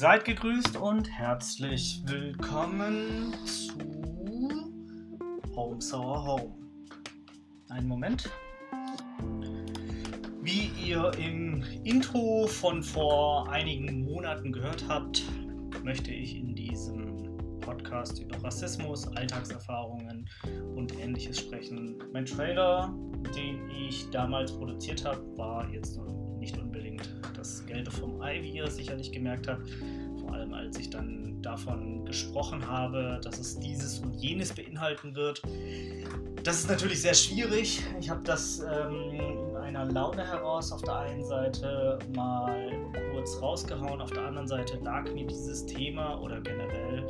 Seid gegrüßt und herzlich willkommen zu Home Sour Home. Einen Moment. Wie ihr im Intro von vor einigen Monaten gehört habt, möchte ich in diesem Podcast über Rassismus, Alltagserfahrungen und ähnliches sprechen. Mein Trailer, den ich damals produziert habe, war jetzt nicht unbedingt das Gelbe vom Ei, wie ihr sicherlich gemerkt habt. Vor allem als ich dann davon gesprochen habe, dass es dieses und jenes beinhalten wird. Das ist natürlich sehr schwierig. Ich habe das ähm, in einer Laune heraus auf der einen Seite mal kurz rausgehauen, auf der anderen Seite lag mir dieses Thema oder generell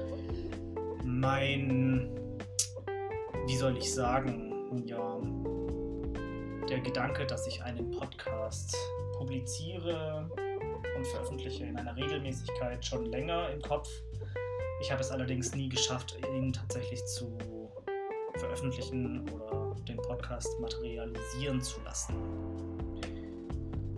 mein, wie soll ich sagen, ja, der Gedanke, dass ich einen Podcast publiziere und veröffentliche in einer Regelmäßigkeit schon länger im Kopf. Ich habe es allerdings nie geschafft, ihn tatsächlich zu veröffentlichen oder den Podcast materialisieren zu lassen.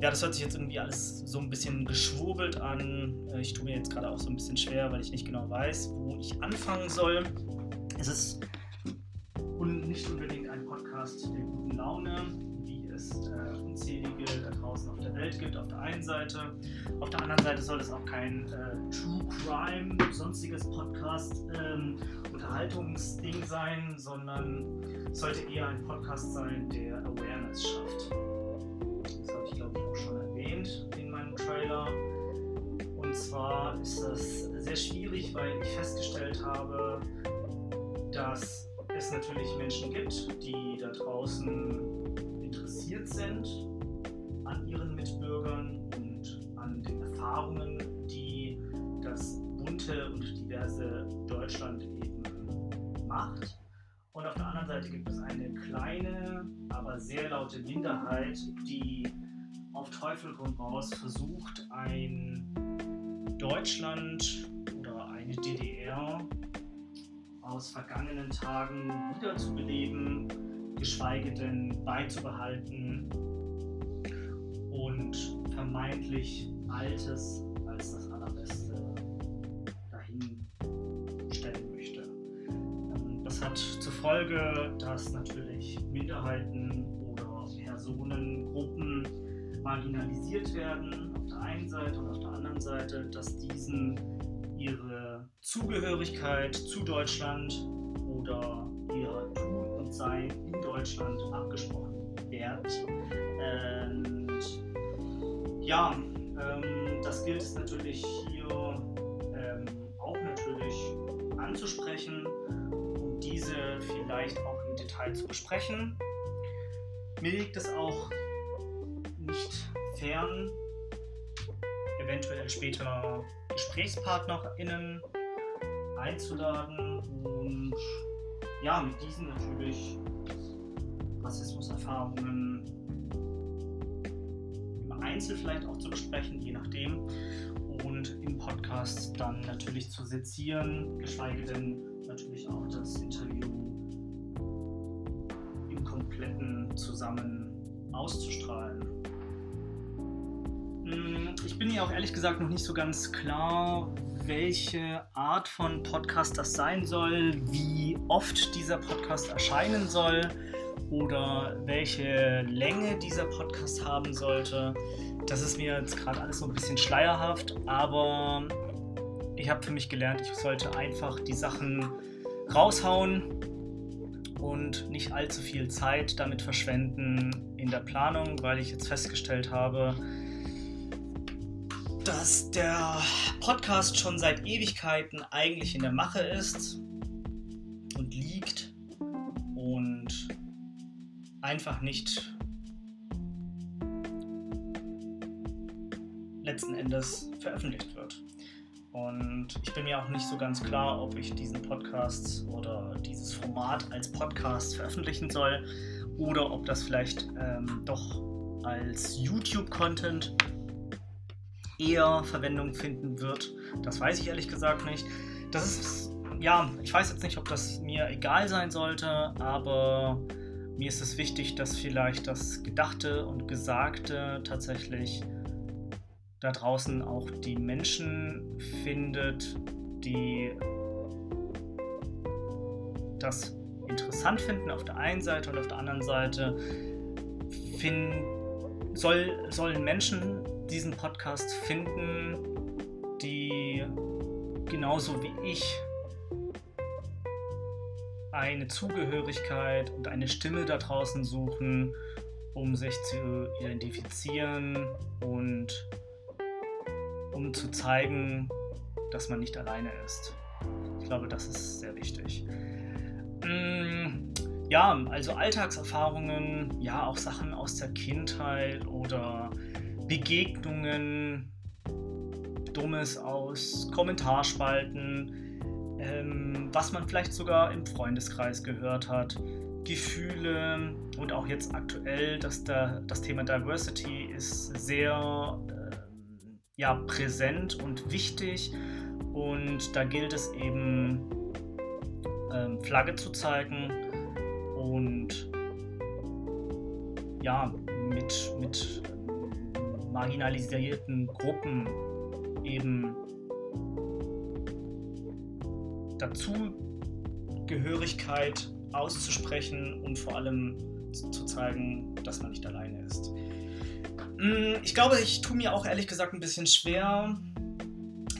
Ja, das hört sich jetzt irgendwie alles so ein bisschen geschwurbelt an. Ich tue mir jetzt gerade auch so ein bisschen schwer, weil ich nicht genau weiß, wo ich anfangen soll. Es ist nicht unbedingt ein Podcast der guten Laune, wie es äh, unzählige da draußen auf der Welt gibt, auf der einen Seite. Auf der anderen Seite soll es auch kein äh, True Crime, sonstiges Podcast, ähm, Unterhaltungsding sein, sondern sollte eher ein Podcast sein, der Awareness schafft. Das habe ich, glaube ich, auch schon erwähnt in meinem Trailer. Und zwar ist das sehr schwierig, weil ich festgestellt habe, dass es natürlich Menschen gibt, die da draußen interessiert sind an ihren Mitbürgern und an den Erfahrungen, die das bunte und diverse Deutschland eben macht. Und auf der anderen Seite gibt es eine kleine, aber sehr laute Minderheit, die auf Teufel komm raus versucht, ein Deutschland oder eine DDR aus vergangenen Tagen wiederzubeleben, geschweige denn beizubehalten und vermeintlich Altes als das Allerbeste dahin stellen möchte. Ähm, das hat zur Folge, dass natürlich Minderheiten oder Personengruppen marginalisiert werden auf der einen Seite und auf der anderen Seite, dass diesen ihre Zugehörigkeit zu Deutschland oder ihr Sein in Deutschland abgesprochen wird. Und ja, ähm, das gilt es natürlich hier ähm, auch natürlich anzusprechen und diese vielleicht auch im Detail zu besprechen. Mir liegt es auch nicht fern, eventuell später GesprächspartnerInnen einzuladen und ja, mit diesen natürlich Rassismuserfahrungen im Einzel vielleicht auch zu besprechen, je nachdem. Und im Podcast dann natürlich zu sezieren, geschweige denn natürlich auch das Interview im kompletten zusammen auszustrahlen. Hm, ich bin mir auch ehrlich gesagt noch nicht so ganz klar, welche Art von Podcast das sein soll, wie oft dieser Podcast erscheinen soll oder welche Länge dieser Podcast haben sollte. Das ist mir jetzt gerade alles so ein bisschen schleierhaft, aber ich habe für mich gelernt, ich sollte einfach die Sachen raushauen und nicht allzu viel Zeit damit verschwenden in der Planung, weil ich jetzt festgestellt habe, dass der Podcast schon seit Ewigkeiten eigentlich in der Mache ist und liegt und einfach nicht letzten Endes veröffentlicht wird. Und ich bin mir auch nicht so ganz klar, ob ich diesen Podcast oder dieses Format als Podcast veröffentlichen soll oder ob das vielleicht ähm, doch als YouTube-Content eher Verwendung finden wird. Das weiß ich ehrlich gesagt nicht. Das ist, ja, ich weiß jetzt nicht, ob das mir egal sein sollte, aber mir ist es wichtig, dass vielleicht das Gedachte und Gesagte tatsächlich da draußen auch die Menschen findet, die das interessant finden auf der einen Seite und auf der anderen Seite finden, soll, sollen Menschen diesen Podcast finden, die genauso wie ich eine Zugehörigkeit und eine Stimme da draußen suchen, um sich zu identifizieren und um zu zeigen, dass man nicht alleine ist. Ich glaube, das ist sehr wichtig. Mm, ja, also Alltagserfahrungen, ja, auch Sachen aus der Kindheit oder Begegnungen, Dummes aus Kommentarspalten, ähm, was man vielleicht sogar im Freundeskreis gehört hat, Gefühle und auch jetzt aktuell, dass da, das Thema Diversity ist sehr äh, ja, präsent und wichtig. Und da gilt es eben ähm, Flagge zu zeigen und ja, mit, mit marginalisierten Gruppen eben Dazugehörigkeit auszusprechen und vor allem zu zeigen, dass man nicht alleine ist. Mm, ich glaube, ich tue mir auch ehrlich gesagt ein bisschen schwer,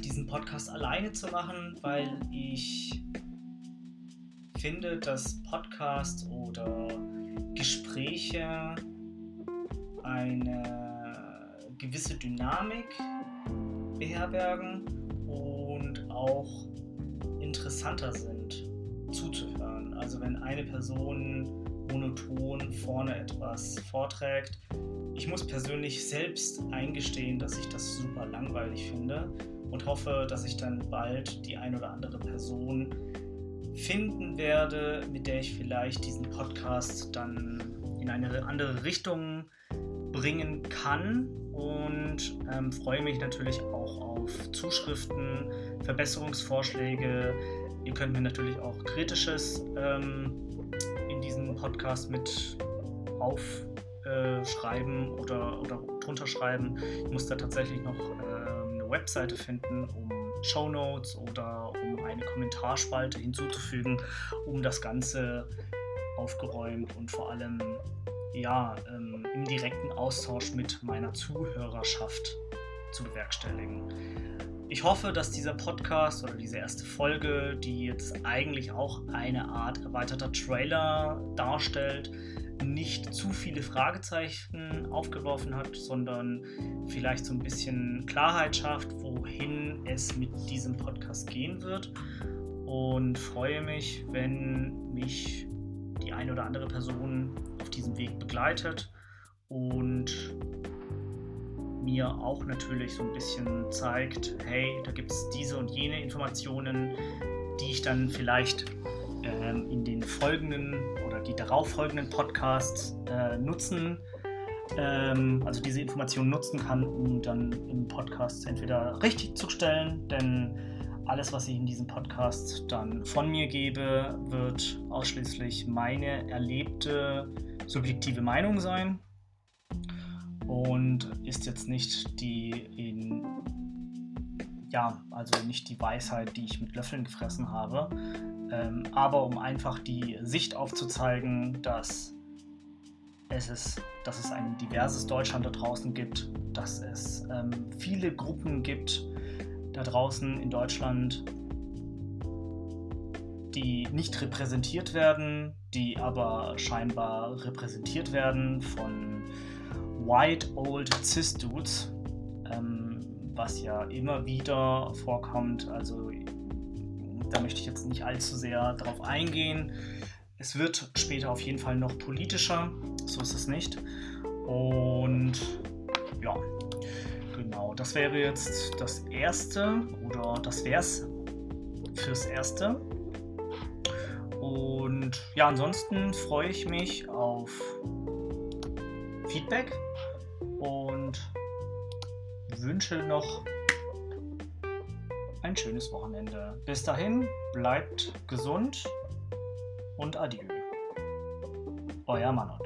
diesen Podcast alleine zu machen, weil ich finde, dass Podcasts oder Gespräche eine gewisse Dynamik beherbergen und auch interessanter sind zuzuhören. Also wenn eine Person monoton vorne etwas vorträgt. Ich muss persönlich selbst eingestehen, dass ich das super langweilig finde und hoffe, dass ich dann bald die ein oder andere Person finden werde, mit der ich vielleicht diesen Podcast dann in eine andere Richtung bringen kann und ähm, freue mich natürlich auch auf Zuschriften, Verbesserungsvorschläge. Ihr könnt mir natürlich auch Kritisches ähm, in diesem Podcast mit aufschreiben äh, oder, oder drunter schreiben. Ich muss da tatsächlich noch äh, eine Webseite finden, um Show Notes oder um eine Kommentarspalte hinzuzufügen, um das Ganze aufgeräumt und vor allem ja, ähm, im direkten Austausch mit meiner Zuhörerschaft zu bewerkstelligen. Ich hoffe, dass dieser Podcast oder diese erste Folge, die jetzt eigentlich auch eine Art erweiterter Trailer darstellt, nicht zu viele Fragezeichen aufgeworfen hat, sondern vielleicht so ein bisschen Klarheit schafft, wohin es mit diesem Podcast gehen wird. Und freue mich, wenn mich die eine oder andere Person auf diesem Weg begleitet und mir auch natürlich so ein bisschen zeigt, hey, da gibt es diese und jene Informationen, die ich dann vielleicht ähm, in den folgenden oder die darauffolgenden Podcasts äh, nutzen, ähm, also diese Informationen nutzen kann, um dann im Podcast entweder richtig zu stellen, denn alles, was ich in diesem Podcast dann von mir gebe, wird ausschließlich meine erlebte subjektive Meinung sein und ist jetzt nicht die in ja, also nicht die Weisheit, die ich mit Löffeln gefressen habe, ähm, aber um einfach die Sicht aufzuzeigen, dass es, ist, dass es ein diverses Deutschland da draußen gibt, dass es ähm, viele Gruppen gibt da draußen in Deutschland, die nicht repräsentiert werden, die aber scheinbar repräsentiert werden von White Old Cis Dudes, ähm, was ja immer wieder vorkommt. Also da möchte ich jetzt nicht allzu sehr darauf eingehen. Es wird später auf jeden Fall noch politischer, so ist es nicht. Und ja, genau, das wäre jetzt das erste oder das wäre es fürs erste. Und ja, ansonsten freue ich mich auf Feedback und wünsche noch ein schönes Wochenende. Bis dahin, bleibt gesund und adieu. Euer Manoj.